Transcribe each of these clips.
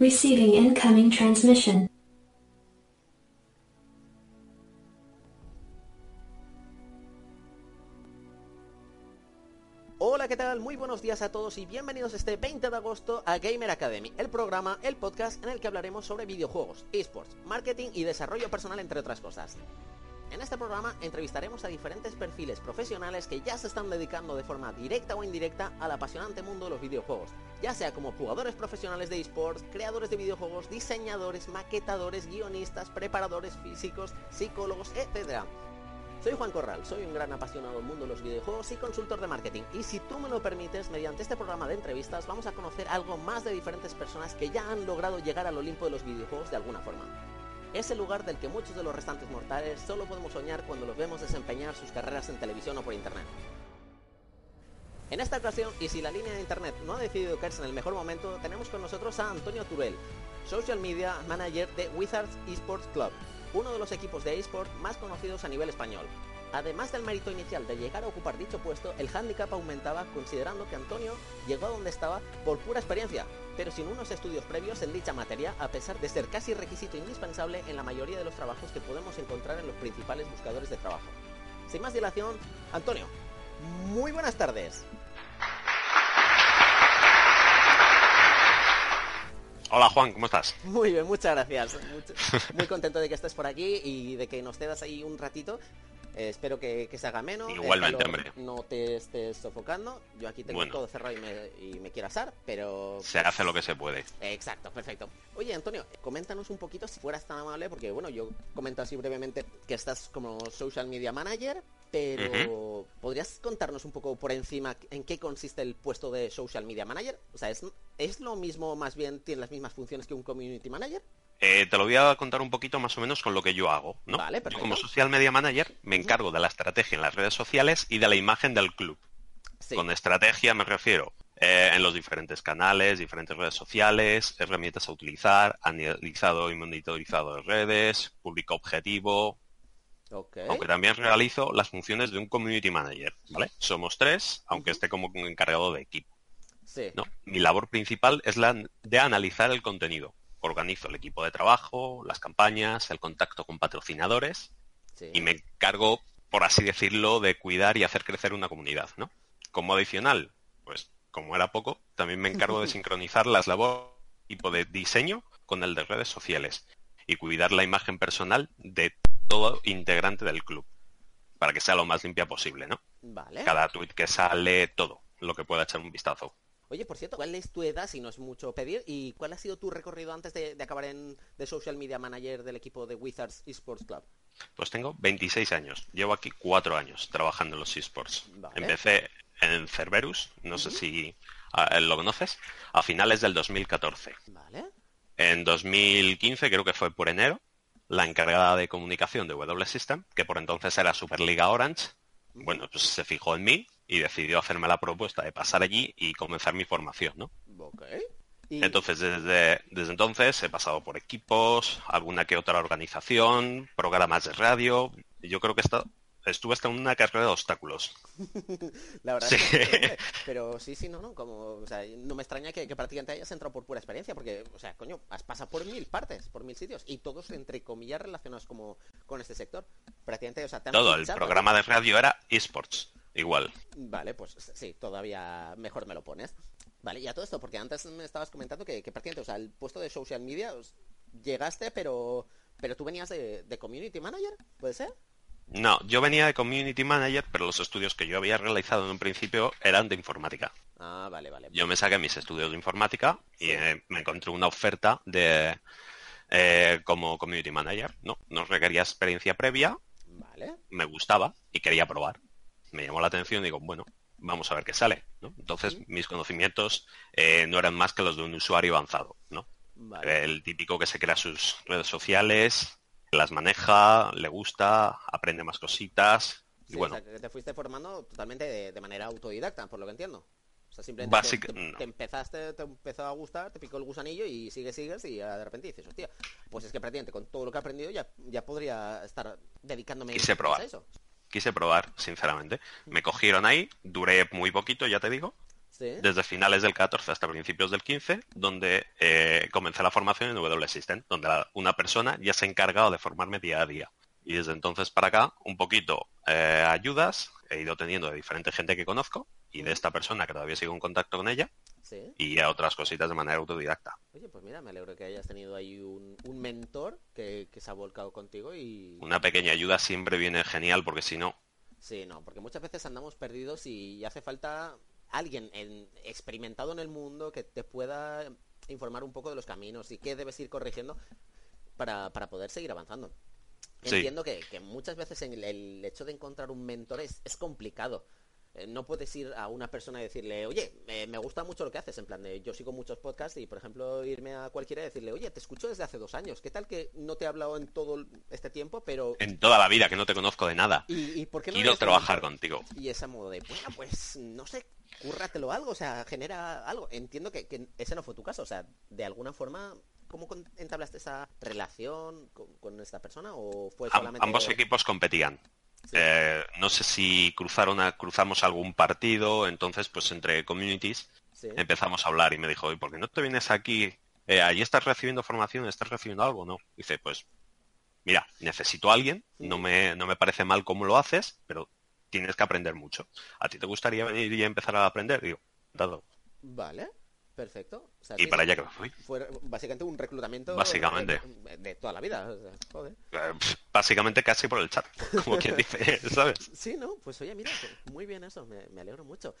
Receiving incoming transmission. Hola, ¿qué tal? Muy buenos días a todos y bienvenidos este 20 de agosto a Gamer Academy, el programa, el podcast en el que hablaremos sobre videojuegos, esports, marketing y desarrollo personal, entre otras cosas. En este programa entrevistaremos a diferentes perfiles profesionales que ya se están dedicando de forma directa o indirecta al apasionante mundo de los videojuegos, ya sea como jugadores profesionales de esports, creadores de videojuegos, diseñadores, maquetadores, guionistas, preparadores físicos, psicólogos, etc. Soy Juan Corral, soy un gran apasionado del mundo de los videojuegos y consultor de marketing. Y si tú me lo permites, mediante este programa de entrevistas vamos a conocer algo más de diferentes personas que ya han logrado llegar al Olimpo de los videojuegos de alguna forma. Es el lugar del que muchos de los restantes mortales solo podemos soñar cuando los vemos desempeñar sus carreras en televisión o por internet. En esta ocasión, y si la línea de internet no ha decidido caerse en el mejor momento, tenemos con nosotros a Antonio Turel, Social Media Manager de Wizards Esports Club, uno de los equipos de eSport más conocidos a nivel español. Además del mérito inicial de llegar a ocupar dicho puesto, el handicap aumentaba considerando que Antonio llegó a donde estaba por pura experiencia, pero sin unos estudios previos en dicha materia, a pesar de ser casi requisito indispensable en la mayoría de los trabajos que podemos encontrar en los principales buscadores de trabajo. Sin más dilación, Antonio, muy buenas tardes. Hola Juan, ¿cómo estás? Muy bien, muchas gracias. Muy contento de que estés por aquí y de que nos cedas ahí un ratito. Eh, espero que, se haga menos. Igualmente, hombre. No te estés sofocando. Yo aquí tengo todo cerrado y me, y me, quiero asar, pero... Se hace lo que se puede. Exacto, perfecto. Oye, Antonio, coméntanos un poquito, si fueras tan amable, porque bueno, yo comento así brevemente que estás como social media manager, pero ¿podrías contarnos un poco por encima en qué consiste el puesto de social media manager? O sea, ¿es, ¿es lo mismo, más bien, tiene las mismas funciones que un community manager? Eh, te lo voy a contar un poquito más o menos con lo que yo hago, ¿no? Vale, yo como social media manager me encargo de la estrategia en las redes sociales y de la imagen del club. Con estrategia me refiero eh, en los diferentes canales, diferentes redes sociales, herramientas a utilizar, analizado y monitorizado de redes, público objetivo, aunque también realizo las funciones de un community manager, ¿vale? Somos tres, aunque esté como encargado de equipo. Mi labor principal es la de analizar el contenido. Organizo el equipo de trabajo, las campañas, el contacto con patrocinadores y me encargo, por así decirlo, de cuidar y hacer crecer una comunidad, ¿no? Como adicional, pues como era poco, también me encargo de sincronizar las labores tipo de diseño con el de redes sociales y cuidar la imagen personal de todo integrante del club para que sea lo más limpia posible, ¿no? Vale. Cada tweet que sale, todo lo que pueda echar un vistazo. Oye, por cierto, ¿cuál es tu edad, si no es mucho pedir? ¿Y cuál ha sido tu recorrido antes de, acabar en de Social Media Manager del equipo de Wizards Esports Club? Pues tengo 26 años. Llevo aquí cuatro años trabajando en los esports. Empecé en Cerberus, no sé si ah, lo conoces, a finales del 2014. Vale. En 2015, creo que fue por enero, la encargada de comunicación de W System, que por entonces era Superliga Orange, bueno, pues se fijó en mí y decidió hacerme la propuesta de pasar allí y comenzar mi formación, ¿no? Entonces, desde, desde entonces he pasado por equipos, alguna que otra organización, programas de radio. Y yo creo que esto estuve hasta una carrera de obstáculos. la verdad que, pero sí, sí, no, no, como, o sea, no me extraña que, prácticamente hayas entrado por pura experiencia, porque, o sea, coño, has pasado por mil partes, por mil sitios, y todos, entre comillas, relacionados como con este sector. Prácticamente, o sea, Todo, el programa de radio era esports, igual. Vale, pues sí, todavía mejor me lo pones. Vale, y a todo esto, porque antes me estabas comentando que, prácticamente, o sea, el puesto de social media, llegaste, pero pero tú venías de, de community manager, ¿puede ser? No, yo venía de Community Manager, pero los estudios que yo había realizado en un principio eran de informática. Ah, vale, vale. Yo me saqué mis estudios de informática y eh, me encontré una oferta de eh, como Community Manager. No, no requería experiencia previa. Vale. Me gustaba y quería probar. Me llamó la atención y digo, bueno, vamos a ver qué sale. Entonces, mis conocimientos eh, no eran más que los de un usuario avanzado. ¿no? El típico que se crea sus redes sociales, las maneja, le gusta, aprende más cositas. y bueno. O sea, que te fuiste formando totalmente de, manera autodidacta, por lo que entiendo. O sea, simplemente te, empezaste, te empezó a gustar, te picó el gusanillo y sigues, sigues y de repente dices, hostia, pues es que prácticamente con todo lo que he aprendido ya, ya podría estar dedicándome a eso. Quise probar, sinceramente. Me cogieron ahí, duré muy poquito, ya te digo, desde finales del 14 hasta principios del 15, donde eh, comencé la formación en W System, donde una persona ya se ha encargado de formarme día a día. Y desde entonces para acá, un poquito eh, ayudas, he ido teniendo de diferente gente que conozco y de esta persona que todavía sigo en contacto con ella y a otras cositas de manera autodidacta. Oye, pues mira, me alegro que hayas tenido ahí un, mentor que, que, se ha volcado contigo y... Una pequeña ayuda siempre viene genial porque si no... Sí, no, porque muchas veces andamos perdidos y hace falta alguien experimentado en el mundo que te pueda informar un poco de los caminos y qué debes ir corrigiendo para, poder seguir avanzando. Entiendo que, muchas veces en el, hecho de encontrar un mentor es, es complicado. Eh, no puedes ir a una persona y decirle, oye, me gusta mucho lo que haces, en plan de, yo sigo muchos podcasts y, por ejemplo, irme a cualquiera y decirle, oye, te escucho desde hace dos años, ¿qué tal que no te he hablado en todo este tiempo, pero... En toda la vida, que no te conozco de nada. ¿Y, por qué no Quiero trabajar contigo. Y ese modo de, bueno, pues, no sé, cúrratelo algo, o sea, genera algo. Entiendo que, ese no fue tu caso, o sea, de alguna forma, ¿cómo entablaste esa relación con, esta persona o fue solamente... ambos equipos competían. Eh, no sé si cruzaron a, cruzamos algún partido, entonces pues entre communities empezamos a hablar y me dijo, ¿y por qué no te vienes aquí? Eh, allí estás recibiendo formación, estás recibiendo algo, ¿no? Dice, pues mira, necesito a alguien, no, me, no me parece mal cómo lo haces, pero tienes que aprender mucho. ¿A ti te gustaría venir y empezar a aprender? Digo, dado. Vale. Perfecto. y para allá que fui. Fue básicamente un reclutamiento básicamente. De, toda la vida. joder. Eh, básicamente casi por el chat, como quien dice, ¿sabes? Sí, ¿no? Pues oye, mira, muy bien eso, me, alegro mucho.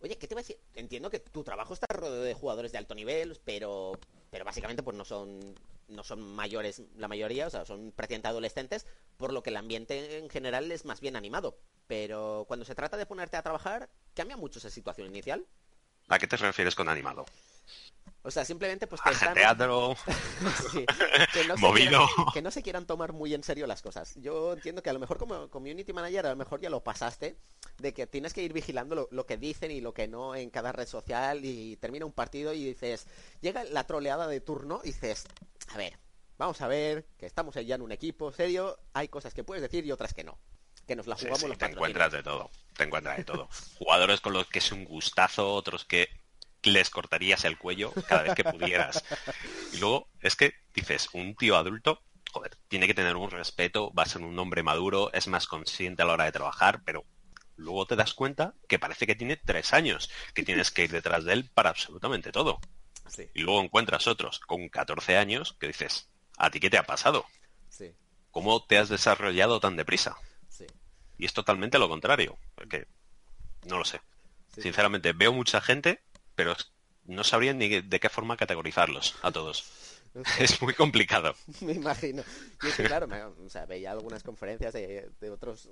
Oye, ¿qué te voy a decir? Entiendo que tu trabajo está rodeado de jugadores de alto nivel, pero pero básicamente pues no son no son mayores la mayoría, o sea, son prácticamente adolescentes, por lo que el ambiente en general es más bien animado. Pero cuando se trata de ponerte a trabajar, ¿cambia mucho esa situación inicial? ¿A qué te refieres con animado? O sea, simplemente pues que teatro que no movido que no se quieran tomar muy en serio las cosas. Yo entiendo que a lo mejor como community manager a lo mejor ya lo pasaste de que tienes que ir vigilando lo, que dicen y lo que no en cada red social y termina un partido y dices llega la troleada de turno y dices a ver vamos a ver que estamos ya en un equipo serio hay cosas que puedes decir y otras que no que nos la jugamos los te encuentras de todo te encuentras de todo jugadores con los que es un gustazo otros que les cortarías el cuello cada vez que pudieras. Y luego es que dices, un tío adulto, joder, tiene que tener un respeto, va a ser un hombre maduro, es más consciente a la hora de trabajar, pero luego te das cuenta que parece que tiene tres años, que tienes que ir detrás de él para absolutamente todo. Y luego encuentras otros con 14 años que dices, ¿a ti qué te ha pasado? ¿Cómo te has desarrollado tan deprisa? Y es totalmente lo contrario, porque no lo sé. Sinceramente, veo mucha gente pero no sabrían ni de qué forma categorizarlos a todos. es muy complicado. me imagino. Y es que, claro, o sea, veía algunas conferencias de, otros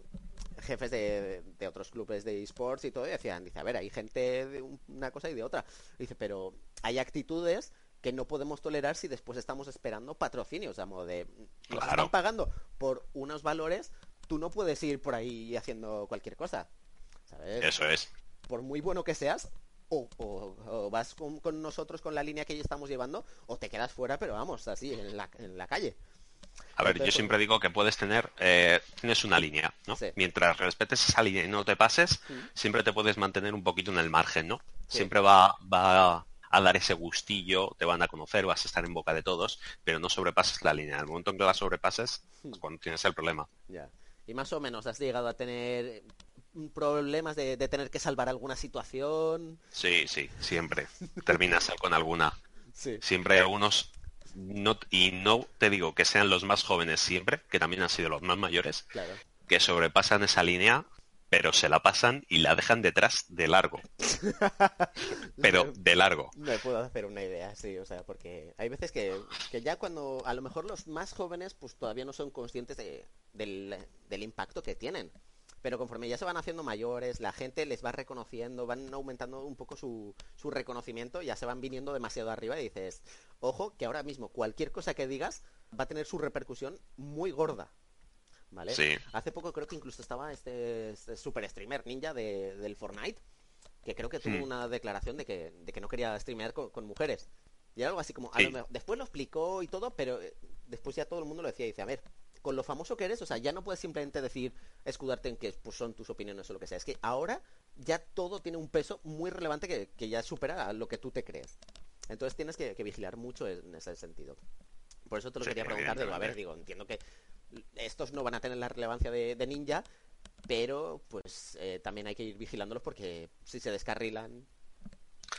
jefes de, otros clubes de esports y todo, y decían, dice, a ver, hay gente de una cosa y de otra. Dice, pero hay actitudes que no podemos tolerar si después estamos esperando patrocinios, a modo de, nos están pagando por unos valores, tú no puedes ir por ahí haciendo cualquier cosa. ¿sabes? Eso es. Por muy bueno que seas, o, vas con, nosotros con la línea que ya estamos llevando, o te quedas fuera, pero vamos, así, en la, en la calle. A ver, yo siempre digo que puedes tener, eh, tienes una línea, ¿no? Mientras respetes esa línea y no te pases, siempre te puedes mantener un poquito en el margen, ¿no? Siempre va, va a dar ese gustillo, te van a conocer, vas a estar en boca de todos, pero no sobrepases la línea. El momento en que la sobrepases, es cuando tienes el problema. Ya. Y más o menos has llegado a tener problemas de, tener que salvar alguna situación. Sí, sí, siempre. Terminas con alguna. Siempre hay algunos, no, y no te digo que sean los más jóvenes siempre, que también han sido los más mayores, que sobrepasan esa línea, pero se la pasan y la dejan detrás de largo. pero de largo. Me puedo hacer una idea, sí, o sea, porque hay veces que, que ya cuando a lo mejor los más jóvenes pues todavía no son conscientes de, del, del impacto que tienen pero conforme ya se van haciendo mayores, la gente les va reconociendo, van aumentando un poco su, su reconocimiento, ya se van viniendo demasiado arriba y dices, ojo, que ahora mismo cualquier cosa que digas va a tener su repercusión muy gorda. ¿Vale? Sí. Hace poco creo que incluso estaba este, este super streamer ninja de, del Fortnite, que creo que tuvo Hmm. una declaración de que, de que no quería streamear con, con mujeres. Y era algo así como, a lo después lo explicó y todo, pero eh, después ya todo el mundo lo decía y dice, a ver, con lo famoso que eres, o sea, ya no puedes simplemente decir, escudarte en que pues, son tus opiniones o lo que sea. Es que ahora ya todo tiene un peso muy relevante que, que ya supera a lo que tú te crees. Entonces tienes que, que vigilar mucho en ese sentido. Por eso te lo Sí, quería preguntar, digo, a ver, digo, entiendo que estos no van a tener la relevancia de, de ninja, pero pues eh, también hay que ir vigilándolos porque si se descarrilan...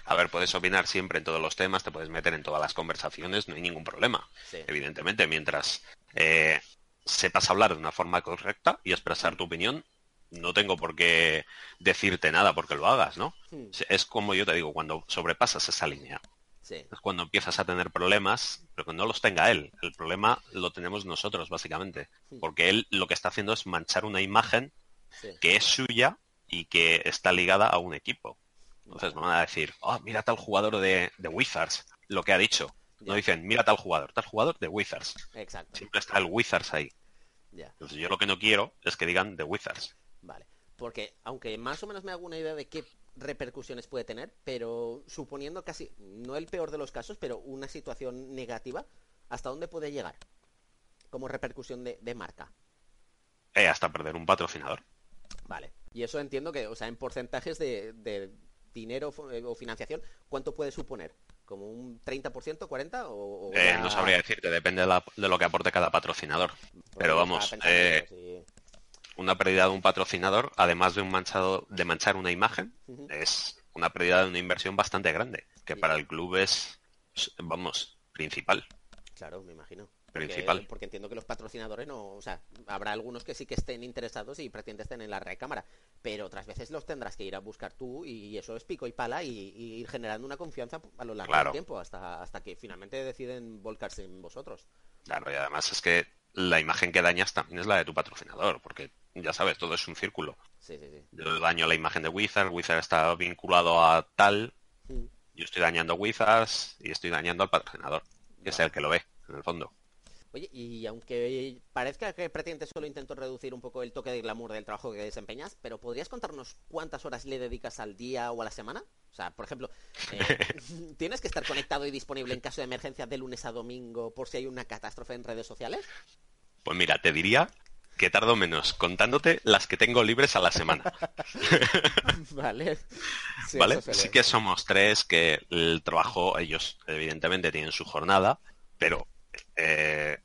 A ver, puedes opinar siempre en todos los temas, te puedes meter en todas las conversaciones, no hay ningún problema. Sí. Evidentemente, mientras eh, sepas hablar de una forma correcta y expresar tu opinión, no tengo por qué decirte nada porque lo hagas, ¿no? Hmm, Es como yo te digo, cuando sobrepasas esa línea, sí, es cuando empiezas a tener problemas, pero que no los tenga él. El problema lo tenemos nosotros, básicamente. Porque él lo que está haciendo es manchar una imagen sí. que es suya y que está ligada a un equipo. Entonces no van a decir, oh, mira tal jugador de, de Wizards, lo que ha dicho. No dicen, mira tal jugador, tal jugador de Wizards. Exacto. Siempre está el Wizards ahí. Entonces yo lo que no quiero es que digan de Wizards. Porque aunque más o menos me hago una idea de qué repercusiones puede tener, pero suponiendo casi, no el peor de los casos, pero una situación negativa, ¿hasta dónde puede llegar? Como repercusión de, de marca. Eh, hasta perder un patrocinador. Vale. Y eso entiendo que, o sea, en porcentajes de, de dinero eh, o financiación, ¿cuánto puede suponer? ¿Como un 30%, 40%? O, o Eh, ya- No sabría decirte, depende de, la- de lo que aporte cada patrocinador. porque Pero vamos, eh, sí. Una pérdida de un patrocinador, además de un manchado, de manchar una imagen, es una pérdida de una inversión bastante grande, que Sí. para el club es, vamos, principal. Claro, me imagino. Principal. porque entiendo que los patrocinadores no, o sea, habrá algunos que sí que estén interesados y pretenden estén en la recámara, pero otras veces los tendrás que ir a buscar tú y eso es pico y pala y, y ir generando una confianza a lo largo Claro. del tiempo hasta, hasta que finalmente deciden volcarse en vosotros. Claro, y además es que la imagen que dañas también es la de tu patrocinador, porque ya sabes, todo es un círculo. Sí, sí, sí. Yo daño la imagen de Wizard, Wizard está vinculado a tal, yo estoy dañando Wizards y estoy dañando al patrocinador, que es el que lo ve, en el fondo. Oye, y aunque parezca que pretende solo intento reducir un poco el toque de glamour del trabajo que desempeñas, pero ¿podrías contarnos cuántas horas le dedicas al día o a la semana? O sea, por ejemplo, eh, ¿tienes que estar conectado y disponible en caso de emergencia de lunes a domingo por si hay una catástrofe en redes sociales? Pues mira, te diría que tardo menos contándote las que tengo libres a la semana, vale. Sí, ¿vale? Sí que somos tres que el trabajo, ellos evidentemente tienen su jornada, pero eh,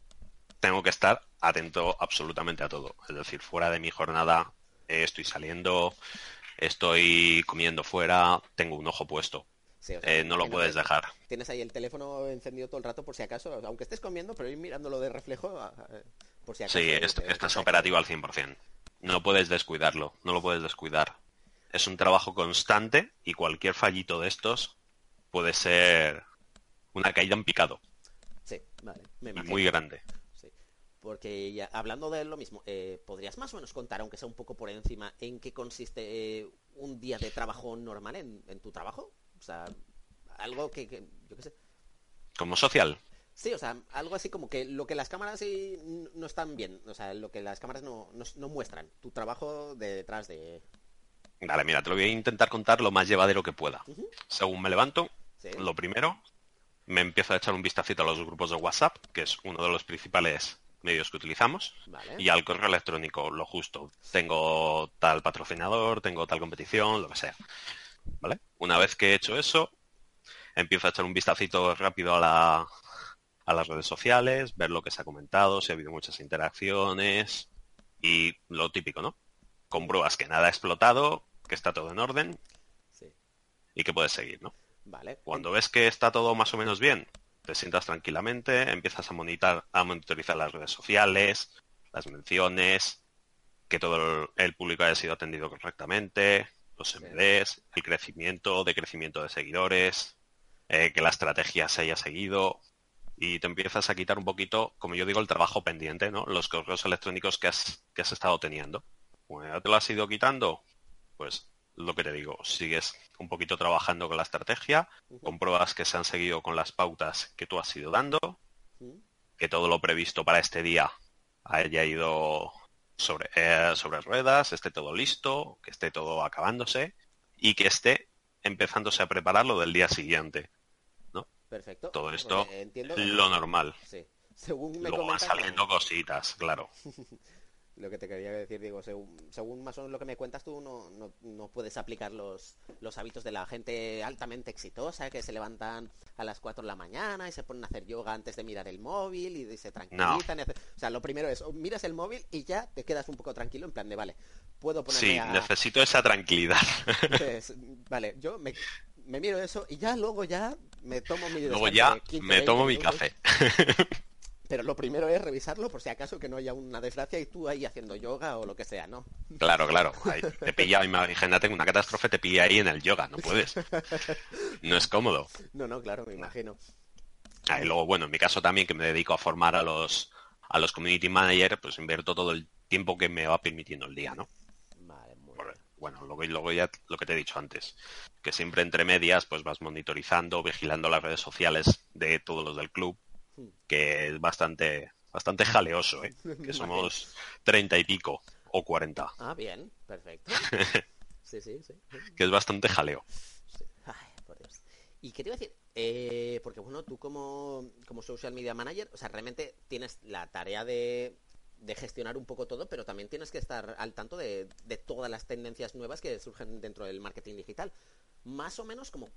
tengo que estar atento absolutamente a todo. Es decir, fuera de mi jornada eh, estoy saliendo, estoy comiendo fuera, tengo un ojo puesto. Sí, o sea, Eh, no lo puedes te- dejar. Tienes ahí el teléfono encendido todo el rato por si acaso, aunque estés comiendo, pero ir mirándolo de reflejo a- a- por si acaso. Sí, te- esto es te- operativo al 100%. No puedes descuidarlo, no lo puedes descuidar. Es un trabajo constante y cualquier fallito de estos puede ser una caída en picado Sí, vale. Me y muy grande. Porque ya, hablando de lo mismo, eh, ¿podrías más o menos contar, aunque sea un poco por encima, en qué consiste eh, un día de trabajo normal en, en tu trabajo? O sea, algo que, que- yo qué sé. Como social, Sí, o sea, algo así como que lo que las cámaras sí no están bien, o sea, lo que las cámaras no, no, no muestran, tu trabajo de detrás de... Vale, mira, te lo voy a intentar contar lo más llevadero que pueda. Según me levanto, Sí. lo primero, me empiezo a echar un vistacito a los grupos de WhatsApp, que es uno de los principales medios que utilizamos, Vale. y al correo electrónico, lo justo. Tengo tal patrocinador, tengo tal competición, lo que sea. ¿Vale? Una vez que he hecho eso, empiezo a echar un vistacito rápido a la a las redes sociales, ver lo que se ha comentado, si ha habido muchas interacciones y lo típico, ¿no? Compruebas que nada ha explotado, que está todo en orden Sí. y que puedes seguir, ¿no? Vale. Cuando ves que está todo más o menos bien, te sientas tranquilamente, empiezas a, monitar, a monitorizar las redes sociales, las menciones, que todo el, público haya sido atendido correctamente, los MDs, el crecimiento, decrecimiento de seguidores, eh, que la estrategia se haya seguido y te empiezas a quitar un poquito, como yo digo, el trabajo pendiente, ¿no? Los correos electrónicos que has, que has estado teniendo. Bueno, te lo has ido quitando, pues lo que te digo, sigues un poquito trabajando con la estrategia, compruebas que se han seguido con las pautas que tú has ido dando, que todo lo previsto para este día haya ido sobre, eh, sobre ruedas, esté todo listo, que esté todo acabándose y que esté empezándose a preparar lo del día siguiente. ¿no? Perfecto. Todo esto, lo normal. Sí. Según Luego van saliendo cositas, claro. lo que te quería decir, digo, según, más o menos lo que me cuentas tú, no, no, no, puedes aplicar los, los hábitos de la gente altamente exitosa, que se levantan a las 4 de la mañana y se ponen a hacer yoga antes de mirar el móvil y se tranquilizan. O sea, lo primero es, miras el móvil y ya te quedas un poco tranquilo en plan de, vale, puedo ponerme Sí, necesito esa tranquilidad. Vale, yo me, me, miro eso y ya luego ya me tomo mi Luego ya me tomo mi café. Pero lo primero es revisarlo por si acaso que no haya una desgracia y tú ahí haciendo yoga o lo que sea, ¿no? Claro, claro. te pilla, imagínate, una catástrofe te pilla ahí en el yoga, no puedes. No es cómodo. No, no, claro, me imagino. y luego, bueno, en mi caso también, que me dedico a formar a los, a los community managers, pues invierto todo el tiempo que me va permitiendo el día, ¿no? Vale, muy Bueno, luego, luego ya lo que te he dicho antes, que siempre entre medias pues vas monitorizando, vigilando las redes sociales de todos los del club, que es bastante, bastante jaleoso, ¿eh? que somos treinta y pico o cuarenta. Ah, bien, perfecto. Sí, sí, sí. Que es bastante jaleo. Ay, por Dios. Y qué te iba a decir, eh, porque bueno, tú como, como social media manager, o sea, realmente tienes la tarea de, de gestionar un poco todo, pero también tienes que estar al tanto de, de, todas las tendencias nuevas que surgen dentro del marketing digital. Más o menos como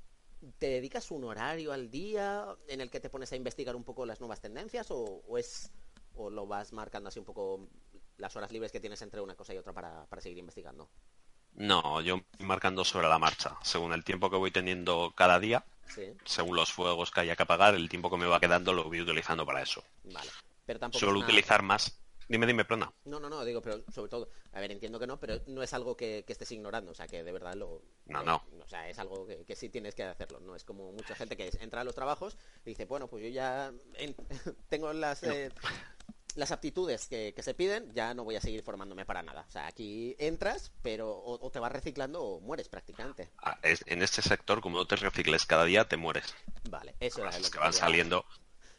¿Te dedicas un horario al día en el que te pones a investigar un poco las nuevas tendencias o, es o lo vas marcando así un poco las horas libres que tienes entre una cosa y otra para, seguir investigando? No, yo marcando sobre la marcha, según el tiempo que voy teniendo cada día, según los fuegos que haya que apagar, el tiempo que me va quedando lo voy utilizando para eso. Vale. Pero tampoco Suelo utilizar más Dime, dime, plana. No, no, no, digo, pero sobre todo, a ver, entiendo que no, pero no es algo que, estés ignorando, o sea, que de verdad lo... No, no. O sea, es algo que, sí tienes que hacerlo, no es como mucha gente que entra a los trabajos y dice, bueno, pues yo ya tengo las... Eh, las aptitudes que, se piden, ya no voy a seguir formándome para nada. O sea, aquí entras, pero o, te vas reciclando o mueres prácticamente. Ah, en este sector, como no te recicles cada día, te mueres. Vale, eso es lo que, que van saliendo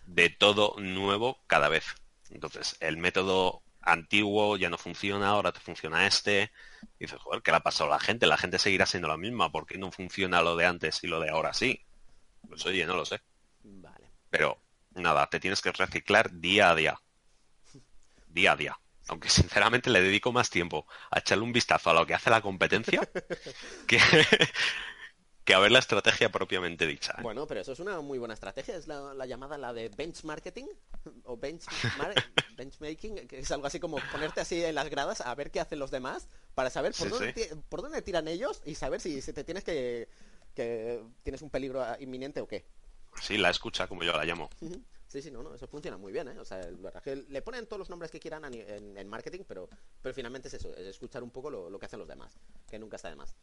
de todo nuevo cada vez. Entonces, el método antiguo ya no funciona, ahora te funciona este. Y dices, joder, ¿qué le ha pasado a la gente? La gente seguirá siendo la misma. ¿Por qué no funciona lo de antes y lo de ahora sí? Pues oye, no lo sé. Vale. Pero nada, te tienes que reciclar día a día. Día a día. Aunque sinceramente le dedico más tiempo a echarle un vistazo a lo que hace la competencia que, que a ver la estrategia propiamente dicha. ¿eh? Bueno, pero eso es una muy buena estrategia, es la, llamada la de benchmarking o benchmaking, que es algo así como ponerte así en las gradas a ver qué hacen los demás para saber por, dónde, por dónde tiran ellos y saber si, te tienes que, que tienes un peligro inminente o qué. Sí, la escucha, como yo la llamo. Sí, sí, no, no, eso funciona muy bien, ¿eh? O sea, le ponen todos los nombres que quieran en, marketing, pero, pero finalmente es eso, es escuchar un poco lo, lo que hacen los demás, que nunca está de más.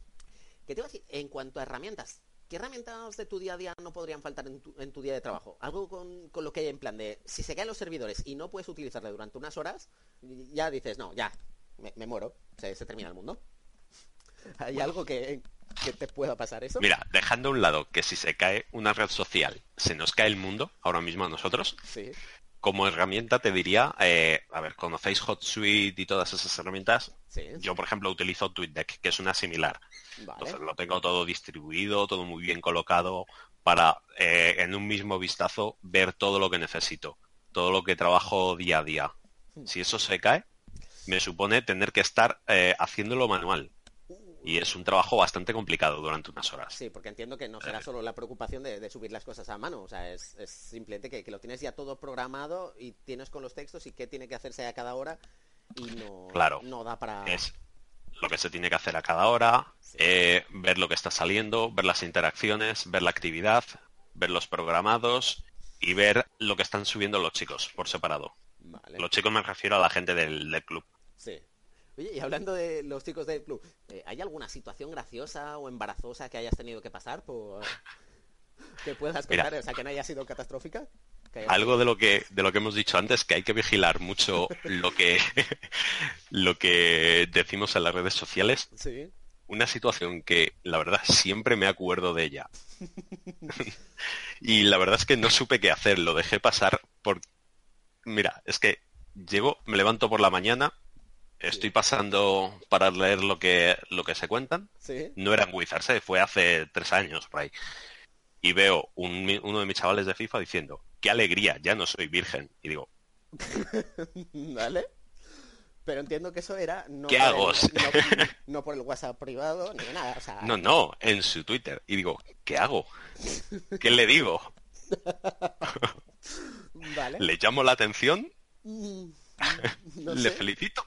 ¿Qué te iba a decir? En cuanto a herramientas, ¿qué herramientas de tu día a día no podrían faltar en tu, día de trabajo? Algo con, lo que hay en plan de, si se caen los servidores y no puedes utilizarle durante unas horas, ya dices, no, ya, me, muero, se, termina el mundo. ¿Hay algo que, te pueda pasar eso? Mira, dejando a un lado que si se cae una red social, se nos cae el mundo, ahora mismo a nosotros. Sí como herramienta te diría, eh, a ver, ¿conocéis HotSuite y todas esas herramientas? Sí. Yo, por ejemplo, utilizo TweetDeck, que es una similar. Entonces lo tengo todo distribuido, todo muy bien colocado para eh, en un mismo vistazo ver todo lo que necesito, todo lo que trabajo día a día. Hmm. Si eso se cae, me supone tener que estar eh, haciéndolo manual y es un trabajo bastante complicado durante unas horas. Sí, porque entiendo que no será solo la preocupación de, subir las cosas a mano, o sea, es, simplemente que, lo tienes ya todo programado y tienes con los textos y qué tiene que hacerse a cada hora y no, claro, no da para... Es lo que se tiene que hacer a cada hora, eh, ver lo que está saliendo, ver las interacciones, ver la actividad, ver los programados y ver lo que están subiendo los chicos por separado. Los chicos me refiero a la gente del, del club. Sí. Oye, y hablando de los chicos del club, eh, ¿hay alguna situación graciosa o embarazosa que hayas tenido que pasar por que puedas contar, o sea, que no haya sido catastrófica? algo de lo que de lo que hemos dicho antes que hay que vigilar mucho lo que lo que decimos en las redes sociales Sí. una situación que la verdad siempre me acuerdo de ella y la verdad es que no supe qué hacer lo dejé pasar por mira es que llego me levanto por la mañana estoy pasando para leer lo que lo que se cuentan Sí. no eran Wizards, ¿eh? fue hace tres años por ahí. Y veo un uno de mis chavales de FIFA diciendo, qué alegría, ya no soy virgen. Y digo, ¿Vale? Pero entiendo que eso era no, ¿Qué hago? el, no, no por el WhatsApp privado ni nada. O sea, no, no, en su Twitter. Y digo, ¿qué hago? ¿Qué le digo? Vale. ¿Le llamo la atención? Mm, ¿Le felicito?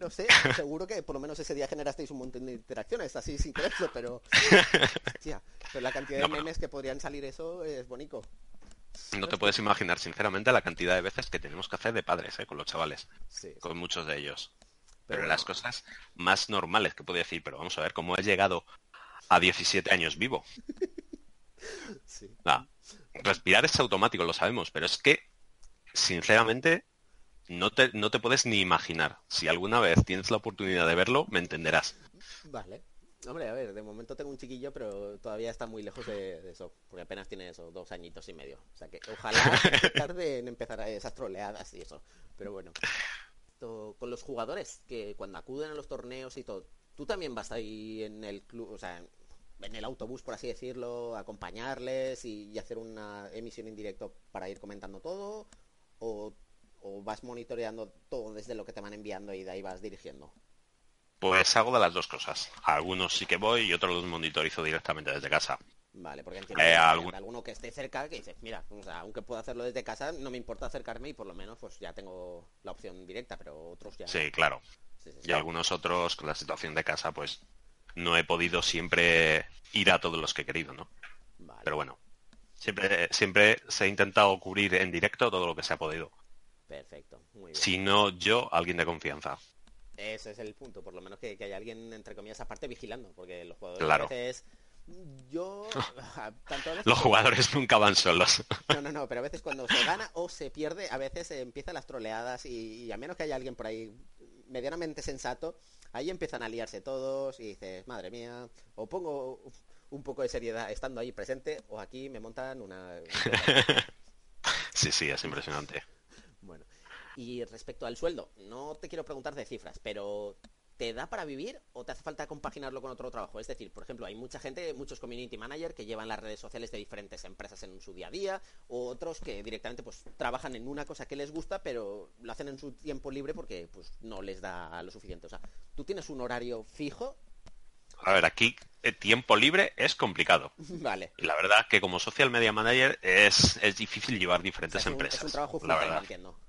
No sé, seguro que por lo menos ese día generasteis un montón de interacciones así sin quererlo, pero... Hostia, pero la cantidad de No, memes que podrían salir eso es bonito. No te puedes imaginar, sinceramente, la cantidad de veces que tenemos que hacer de padres ¿eh? con los chavales, Sí, con muchos de ellos. Pero Pero las cosas más normales que puedo decir, pero vamos a ver cómo he llegado a 17 años vivo. sí. Respirar es automático, lo sabemos, pero es que, sinceramente, no te, no te puedes ni imaginar. Si alguna vez tienes la oportunidad de verlo, me entenderás. Vale. Hombre, a ver, de momento tengo un chiquillo, pero todavía está muy lejos de, de eso, porque apenas tiene eso, dos añitos y medio. O sea que ojalá tarde en empezar a esas troleadas y eso. Pero bueno. To- Con los jugadores que cuando acuden a los torneos y todo, tú también vas ahí en el club, o sea, en el autobús, por así decirlo, a acompañarles y, y hacer una emisión en directo para ir comentando todo, o, o vas monitoreando todo desde lo que te van enviando y de ahí vas dirigiendo. Pues hago de las dos cosas. A algunos sí que voy y otros los monitorizo directamente desde casa. Vale, porque entiendo Eh, que algún- alguno que esté cerca que dice, mira, o sea, aunque pueda hacerlo desde casa, no me importa acercarme y por lo menos pues ya tengo la opción directa, pero otros ya... Sí, claro. Sí, sí, sí. Y algunos otros, con la situación de casa, pues no he podido siempre ir a todos los que he querido, ¿no? Vale, Pero bueno, siempre, siempre se ha intentado cubrir en directo todo lo que se ha podido. Perfecto, muy bien. Si no yo, alguien de confianza. Ese es el punto, por lo menos que, que haya alguien, entre comillas, aparte vigilando, porque los jugadores Claro. a veces... Yo... tanto a veces Los como- jugadores nunca van solos. No, no, no, pero a veces cuando se gana o se pierde, a veces empiezan las troleadas y, y a menos que haya alguien por ahí medianamente sensato, ahí empiezan a liarse todos y dices, madre mía, o pongo un poco de seriedad estando ahí presente o aquí me montan una... Sí, sí, es impresionante. Y respecto al sueldo, no te quiero preguntar de cifras, pero ¿te da para vivir o te hace falta compaginarlo con otro trabajo? Es decir, por ejemplo, hay mucha gente, muchos community manager que llevan las redes sociales de diferentes empresas en su día a día, o otros que directamente pues trabajan en una cosa que les gusta, pero lo hacen en su tiempo libre porque pues no les da lo suficiente. O sea, ¿tú tienes un horario fijo? A ver, aquí eh, tiempo libre es complicado. vale. Y la verdad que como social media manager es, es difícil llevar O sea, diferentes es, un, empresas. es un trabajo la verdad. entiendo.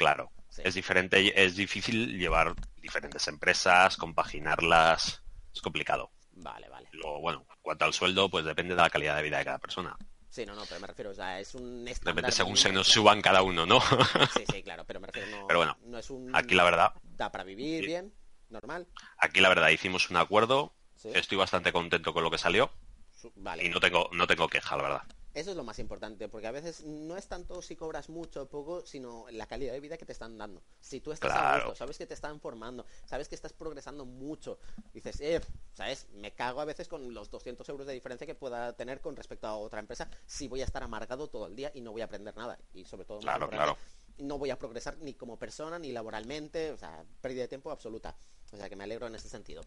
Claro. Sí. Es diferente, es difícil llevar diferentes empresas, compaginarlas. Es complicado. Vale, vale. Luego, bueno, en cuanto al sueldo, pues depende de la calidad de vida de cada persona. Sí, no, no, pero me refiero, o sea, es un estándar Depende según se nos suban cada uno, ¿no? Sí, sí, claro, pero me refiero, no, Pero bueno, no es un... Aquí la verdad, Da para vivir Sí. bien, normal. aquí la verdad hicimos un acuerdo. Sí. Estoy bastante contento con lo que salió Vale. y no tengo, no tengo queja, la verdad. Eso es lo más importante, porque a veces no es tanto si cobras mucho o poco, sino la calidad de vida que te están dando. Si tú estás a Claro. gusto, sabes que te están formando, sabes que estás progresando mucho, dices, eh, ¿sabes? Me cago a veces con los 200 euros de diferencia que pueda tener con respecto a otra empresa si voy a estar amargado todo el día y no voy a aprender nada. Y sobre todo, Claro, claro. no voy a progresar ni como persona ni laboralmente, o sea, pérdida de tiempo absoluta. O sea, que me alegro en ese sentido.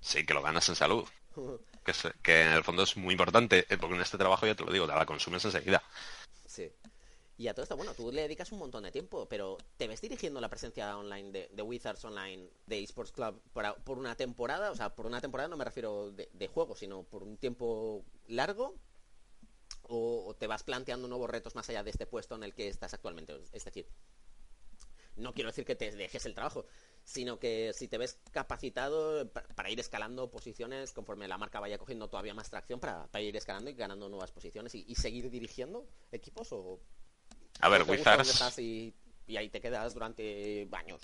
Sí, que lo ganas en salud. Que, en el fondo es muy importante, eh, porque en este trabajo ya te lo digo, te la consumes enseguida. Sí. Y a todo esto, bueno, tú le dedicas un montón de tiempo, pero ¿te ves dirigiendo la presencia online de, Wizards Online, de Esports Club, por una temporada? O sea, por una temporada no me refiero de, de juego, sino por un tiempo largo. O, o te vas planteando nuevos retos más allá de este puesto en el que estás actualmente? Es decir, no quiero decir que te dejes el trabajo, sino que si te ves capacitado pa- para ir escalando posiciones conforme la marca vaya cogiendo todavía más tracción para, para ir escalando y ganando nuevas posiciones y, y seguir dirigiendo equipos o A ver, Wizards, y, y ahí te quedas durante años.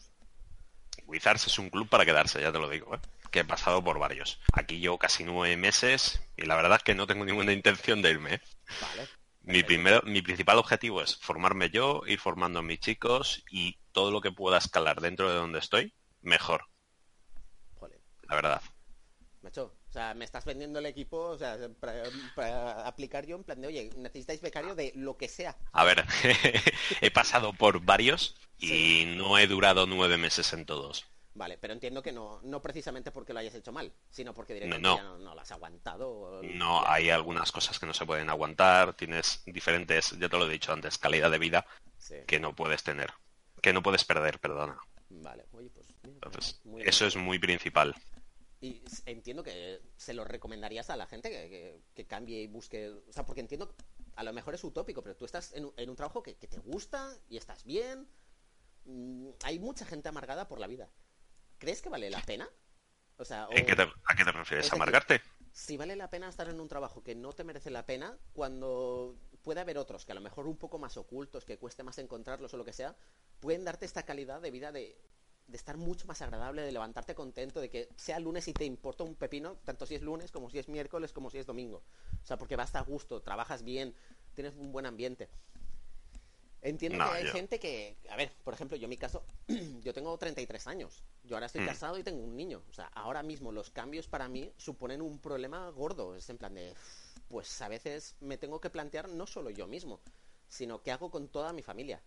Wizards es un club para quedarse, ya te lo digo, ¿eh? que he pasado por varios. Aquí llevo casi nueve meses y la verdad es que no tengo ninguna intención de irme. ¿eh? Vale. Mi, primero, mi principal objetivo es formarme yo, ir formando a mis chicos y todo lo que pueda escalar dentro de donde estoy, mejor. La verdad. Macho, o sea, me estás vendiendo el equipo, o sea, para, aplicar yo en plan de, oye, necesitáis becario de lo que sea. A ver, he pasado por varios y no he durado nueve meses en todos. Vale, pero entiendo que no, no precisamente porque lo hayas hecho mal, sino porque directamente no, no. lo has aguantado. No, hay algunas cosas que no se pueden aguantar, tienes diferentes, ya te lo he dicho antes, calidad de vida que no puedes tener, que no puedes perder, perdona. Vale, oye, pues... Entonces, eso es muy principal. Y entiendo que se lo recomendarías a la gente que, cambie y busque, o sea, porque entiendo, a lo mejor es utópico, pero tú estás en, un trabajo que, te gusta y estás bien. Mm, hay mucha gente amargada por la vida. ¿Crees que vale la pena? O sea, ¿A qué te refieres? ¿Amargarte? Si vale la pena estar en un trabajo que no te merece la pena, cuando puede haber otros que a lo mejor un poco más ocultos, que cueste más encontrarlos o lo que sea, pueden darte esta calidad de vida de, estar mucho más agradable, de levantarte contento, de que sea lunes y te importa un pepino, tanto si es lunes como si es miércoles como si es domingo. O sea, porque vas a gusto, trabajas bien, tienes un buen ambiente. Entiendo que hay gente que, a ver, por ejemplo, yo en mi caso, yo tengo 33 años, yo ahora estoy mm. casado y tengo un niño. O sea, ahora mismo los cambios para mí suponen un problema gordo. Es en plan de, pues a veces me tengo que plantear no solo yo mismo, sino qué hago con toda mi familia.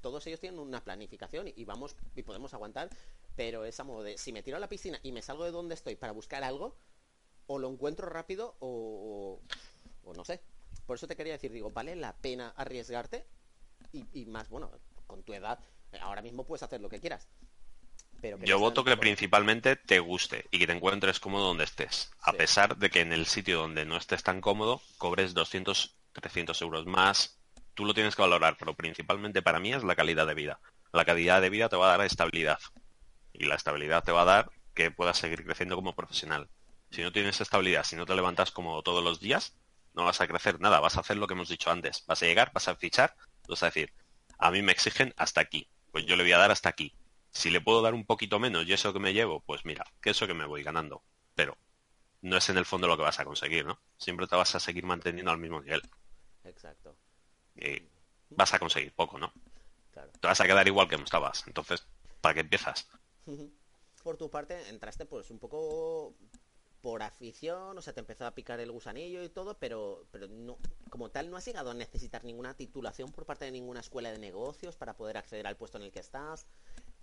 Todos ellos tienen una planificación y vamos y podemos aguantar, pero es a modo de, si me tiro a la piscina y me salgo de donde estoy para buscar algo, o lo encuentro rápido o, o no sé. Por eso te quería decir, digo, ¿vale la pena arriesgarte? Y, más, bueno, con tu edad, ahora mismo puedes hacer lo que quieras. Pero Yo voto que principalmente te guste y que te encuentres cómodo donde estés. A pesar de que en el sitio donde no estés tan cómodo, cobres 200, 300 euros más. Tú lo tienes que valorar, pero principalmente para mí es la calidad de vida. La calidad de vida te va a dar estabilidad. Y la estabilidad te va a dar que puedas seguir creciendo como profesional. Si no tienes estabilidad, si no te levantas como todos los días, no vas a crecer nada, vas a hacer lo que hemos dicho antes. Vas a llegar, vas a fichar es decir, a mí me exigen hasta aquí, pues yo le voy a dar hasta aquí. Si le puedo dar un poquito menos y eso que me llevo, pues mira, que eso que me voy ganando. Pero no es en el fondo lo que vas a conseguir, ¿no? Siempre te vas a seguir manteniendo al mismo nivel. Exacto. Y vas a conseguir poco, ¿no? Claro. Te vas a quedar igual que no estabas. Entonces, ¿para qué empiezas? Por tu parte, entraste pues un poco por afición, o sea, te empezó a picar el gusanillo y todo, pero, pero no, como tal no has llegado a necesitar ninguna titulación por parte de ninguna escuela de negocios para poder acceder al puesto en el que estás.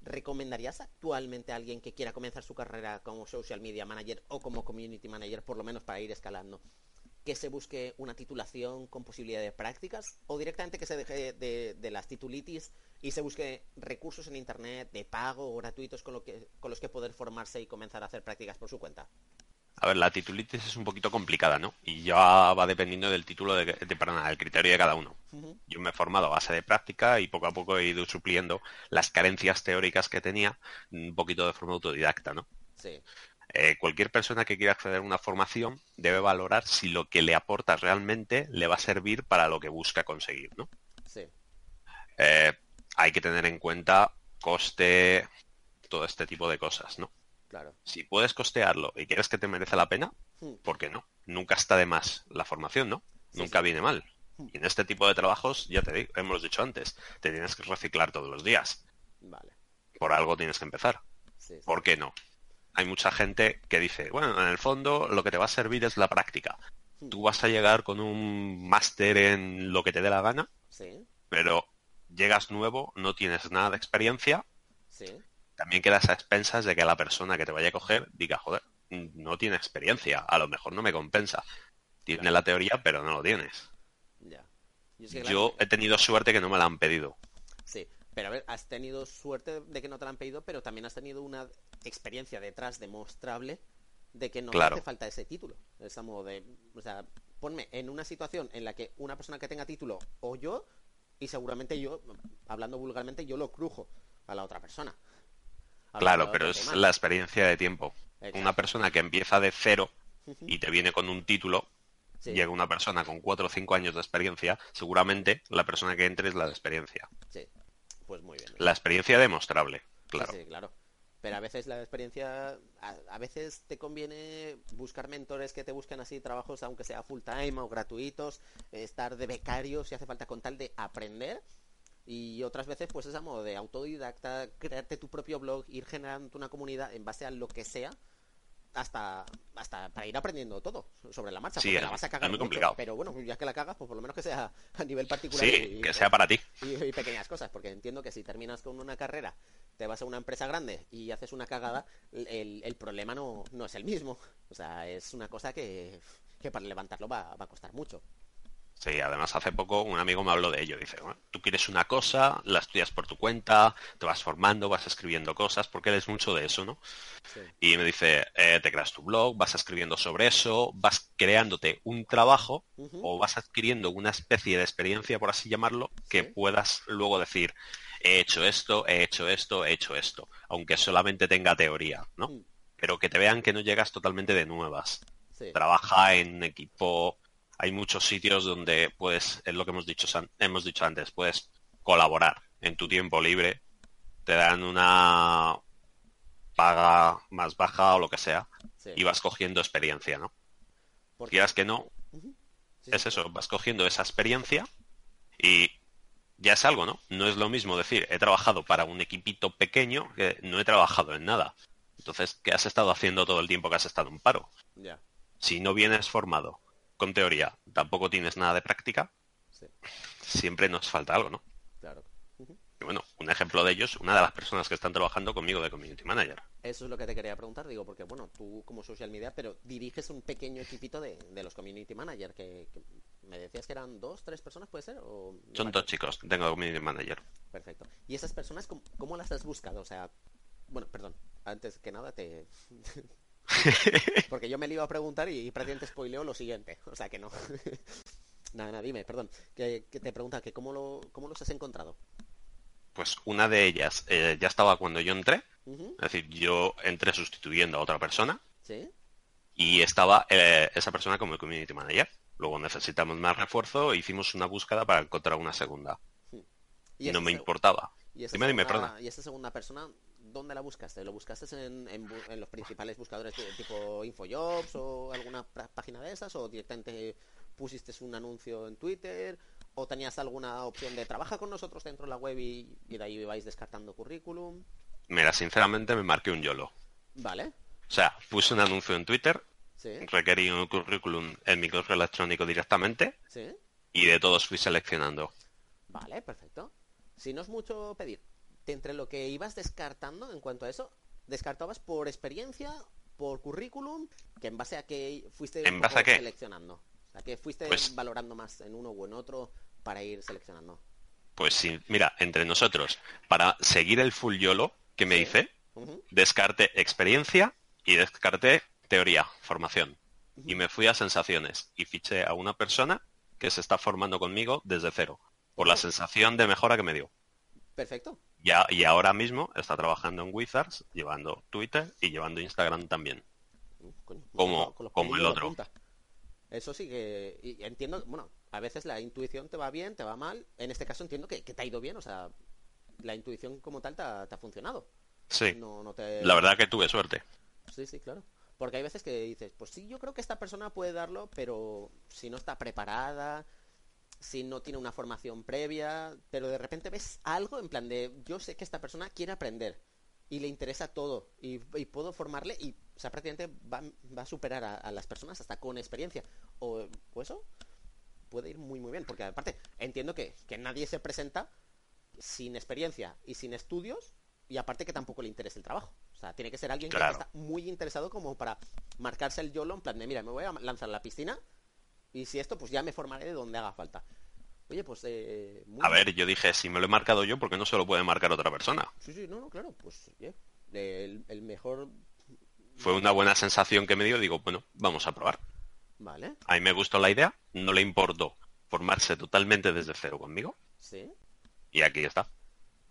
¿Recomendarías actualmente a alguien que quiera comenzar su carrera como social media manager o como community manager, por lo menos para ir escalando, que se busque una titulación con posibilidad de prácticas o directamente que se deje de, las titulitis y se busque recursos en internet de pago o gratuitos con, que, con los que poder formarse y comenzar a hacer prácticas por su cuenta? A ver, la titulitis es un poquito complicada, ¿no? Y ya va dependiendo del título, de, de perdón, del criterio de cada uno. Yo me he formado a base de práctica y poco a poco he ido supliendo las carencias teóricas que tenía un poquito de forma autodidacta, ¿no? Sí. Eh, cualquier persona que quiera acceder a una formación debe valorar si lo que le aporta realmente le va a servir para lo que busca conseguir, ¿no? Sí. Eh, hay que tener en cuenta coste, todo este tipo de cosas, ¿no? Si puedes costearlo y quieres que te merece la pena, hmm. ¿por qué no? Nunca está de más la formación, ¿no? Nunca viene mal. Hmm. Y en este tipo de trabajos, ya te digo, hemos dicho antes, te tienes que reciclar todos los días. Vale. Por algo tienes que empezar. ¿Por qué no? Hay mucha gente que dice, bueno, en el fondo lo que te va a servir es la práctica. Hmm. Tú vas a llegar con un máster en lo que te dé la gana, pero llegas nuevo, no tienes nada de experiencia, sí también quedas a expensas de que la persona que te vaya a coger diga, joder, no tiene experiencia, a lo mejor no me compensa. Tiene la teoría, pero no lo tienes. Ya. Yo he tenido suerte que no me la han pedido. Sí, pero a ver, has tenido suerte de que no te la han pedido, pero también has tenido una experiencia detrás demostrable de que no hace falta ese título. Es modo de, o sea, ponme en una situación en la que una persona que tenga título o yo, y seguramente yo, hablando vulgarmente, yo lo crujo a la otra persona. Claro, pero es la experiencia de tiempo. Una persona que empieza de cero y te viene con un título, llega una persona con cuatro o cinco años de experiencia, seguramente la persona que entre es la de experiencia. Sí, pues muy bien. La experiencia demostrable, claro. Sí, claro. Pero a veces la experiencia, a, veces te conviene buscar mentores que te busquen así trabajos, aunque sea full time o gratuitos, estar de becario si hace falta con tal de aprender. Y otras veces, pues es a modo de autodidacta, crearte tu propio blog, ir generando una comunidad en base a lo que sea, hasta hasta para ir aprendiendo todo sobre la marcha. Sí, la vas a cagar muy complicado. pero bueno, ya que la cagas, pues por lo menos que sea a nivel particular. Sí, que sea para ti. Y, pequeñas cosas, porque entiendo que si terminas con una carrera, te vas a una empresa grande y haces una cagada, el, el problema no, no es el mismo. O sea, es una cosa que, que para levantarlo va, va a costar mucho. Sí, además hace poco un amigo me habló de ello. Dice, tú quieres una cosa, la estudias por tu cuenta, te vas formando, vas escribiendo cosas, porque eres mucho de eso, ¿no? Y me dice, eh, te creas tu blog, vas escribiendo sobre eso, vas creándote un trabajo o vas adquiriendo una especie de experiencia, por así llamarlo, que puedas luego decir, he hecho esto, he hecho esto, he hecho esto, aunque solamente tenga teoría, ¿no? Mm. Pero que te vean que no llegas totalmente de nuevas. Trabaja en equipo hay muchos sitios donde puedes, es lo que hemos dicho, hemos dicho antes, puedes colaborar en tu tiempo libre, te dan una paga más baja o lo que sea, y vas cogiendo experiencia, ¿no? Quieras que no, es eso, vas cogiendo esa experiencia y ya es algo, ¿no? No es lo mismo decir, he trabajado para un equipito pequeño que no he trabajado en nada. Entonces, ¿qué has estado haciendo todo el tiempo que has estado en paro? Si no vienes formado, con teoría tampoco tienes nada de práctica, siempre nos falta algo, ¿no? Claro. Y bueno, un ejemplo de ellos, una de las personas que están trabajando conmigo de Community Manager. Eso es lo que te quería preguntar, digo, porque bueno, tú como social media, pero diriges un pequeño equipito de, los Community Manager, que, me decías que eran dos, tres personas, ¿puede ser? ¿O Son dos chicos, tengo Community Manager. Perfecto. ¿Y esas personas cómo, cómo las has buscado? O sea, bueno, perdón, antes que nada te, Porque yo me lo iba a preguntar y, prácticamente spoileo lo siguiente. O sea que no. nada, nada, dime, perdón. Que, te pregunta que cómo, lo, cómo los has encontrado. Pues una de ellas eh, ya estaba cuando yo entré. Es decir, yo entré sustituyendo a otra persona. Sí. Y estaba eh, esa persona como community manager. Luego necesitamos más refuerzo e hicimos una búsqueda para encontrar una segunda. ¿Y no me importaba. ¿Y dime, dime, perdón. ¿Y esa segunda persona ¿dónde la buscaste? ¿Lo buscaste en, los principales buscadores tipo InfoJobs o alguna página de esas? ¿O directamente pusiste un anuncio en Twitter? ¿O tenías alguna opción de trabaja con nosotros dentro de la web y, de ahí vais descartando currículum? Mira, sinceramente me marqué un YOLO. Vale. O sea, puse un anuncio en Twitter, requerí un currículum en mi correo electrónico directamente y de todos fui seleccionando. Vale, perfecto. Si no es mucho pedir, entre lo que ibas descartando en cuanto a eso, descartabas por experiencia, por currículum, que en base a que fuiste ¿En base a qué? seleccionando. O sea, que fuiste pues valorando más en uno o en otro para ir seleccionando. Pues sí, mira, entre nosotros, para seguir el full YOLO que me hice, descarte experiencia y descarte teoría, formación. Y me fui a sensaciones y fiché a una persona que se está formando conmigo desde cero, por la sensación de mejora que me dio. Perfecto y ahora mismo está trabajando en Wizards, llevando Twitter y llevando Instagram también. como, como el otro. Eso sí que entiendo, bueno, a veces la intuición te va bien, te va mal. En este caso entiendo que, te ha ido bien, o sea, la intuición como tal te ha, funcionado. Sí. La verdad que tuve suerte. Sí, sí, claro. Porque hay veces que dices, pues sí, yo creo que esta persona puede darlo, pero si no está preparada, si no tiene una formación previa, pero de repente ves algo en plan de, yo sé que esta persona quiere aprender y le interesa todo y, puedo formarle y, o sea, prácticamente va, a superar a, las personas hasta con experiencia. O, eso puede ir muy, muy bien, porque aparte entiendo que, nadie se presenta sin experiencia y sin estudios y aparte que tampoco le interese el trabajo. O sea, tiene que ser alguien que está muy interesado como para marcarse el YOLO en plan de, mira, me voy a lanzar a la piscina y si esto, pues ya me formaré de donde haga falta. Oye, pues... Eh, a ver, yo dije, si me lo he marcado yo, ¿por qué no se lo puede marcar otra persona? Sí, sí, no, no, claro, pues el, mejor... Fue una buena sensación que me dio, digo, bueno, vamos a probar. Vale. A mí me gustó la idea, no le importó formarse totalmente desde cero conmigo. Sí. Y aquí está.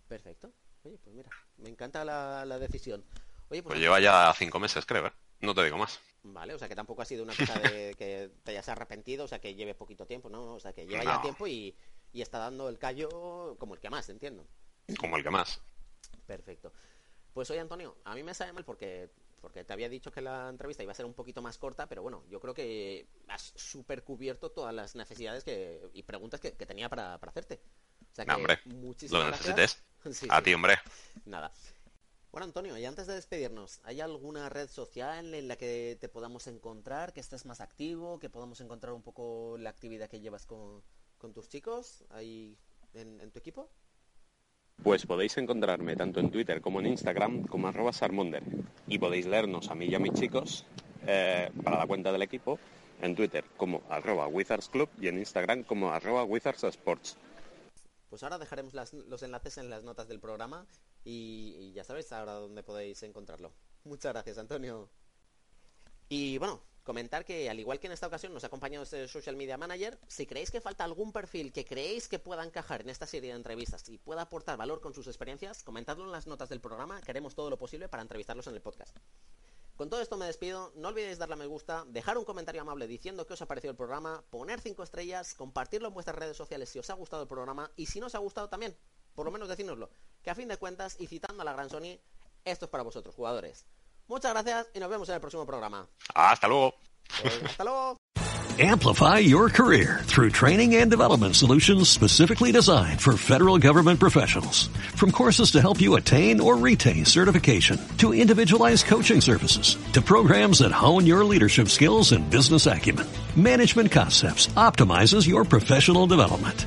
Perfecto. Oye, pues mira, me encanta la, decisión. Oye, pues, pues lleva ya cinco meses, creo, ¿eh? No te digo más. Vale, o sea que tampoco ha sido una cosa de que te hayas arrepentido, o sea que lleve poquito tiempo, ¿no? O sea que lleva ya tiempo y, está dando el callo como el que más, entiendo. Como el que más. Perfecto. Pues oye, Antonio, a mí me sale mal porque porque te había dicho que la entrevista iba a ser un poquito más corta, pero bueno, yo creo que has super cubierto todas las necesidades que, y preguntas que, tenía para, hacerte. O sea que, hombre, lo necesites. a ti, hombre. Nada. Bueno, Antonio, y antes de despedirnos, ¿hay alguna red social en la que te podamos encontrar, que estés más activo, que podamos encontrar un poco la actividad que llevas con, tus chicos ahí en tu equipo? Pues podéis encontrarme tanto en Twitter como en Instagram como arroba sarmonder. Y podéis leernos a mí y a mis chicos eh, para la cuenta del equipo en Twitter como arroba Wizards Club y en Instagram como arroba Wizards Sports. Pues ahora dejaremos los enlaces en las notas del programa y, ya sabéis ahora dónde podéis encontrarlo. Muchas gracias, Antonio. Y bueno, comentar que al igual que en esta ocasión nos ha acompañado este Social Media Manager, si creéis que falta algún perfil que creéis que pueda encajar en esta serie de entrevistas y pueda aportar valor con sus experiencias, comentadlo en las notas del programa, que haremos todo lo posible para entrevistarlos en el podcast. Con todo esto me despido, no olvidéis darle a me gusta, dejar un comentario amable diciendo que os ha parecido el programa, poner 5 estrellas, compartirlo en vuestras redes sociales si os ha gustado el programa y si no os ha gustado también, por lo menos decírnoslo, que a fin de cuentas y citando a la gran Sony, esto es para vosotros, jugadores. Muchas gracias y nos vemos en el próximo programa. Hasta luego. Hasta luego. Amplify your career through training and development solutions specifically designed for federal government professionals. From courses to help you attain or retain certification, to individualized coaching services, to programs that hone your leadership skills and business acumen, Management Concepts optimizes your professional development.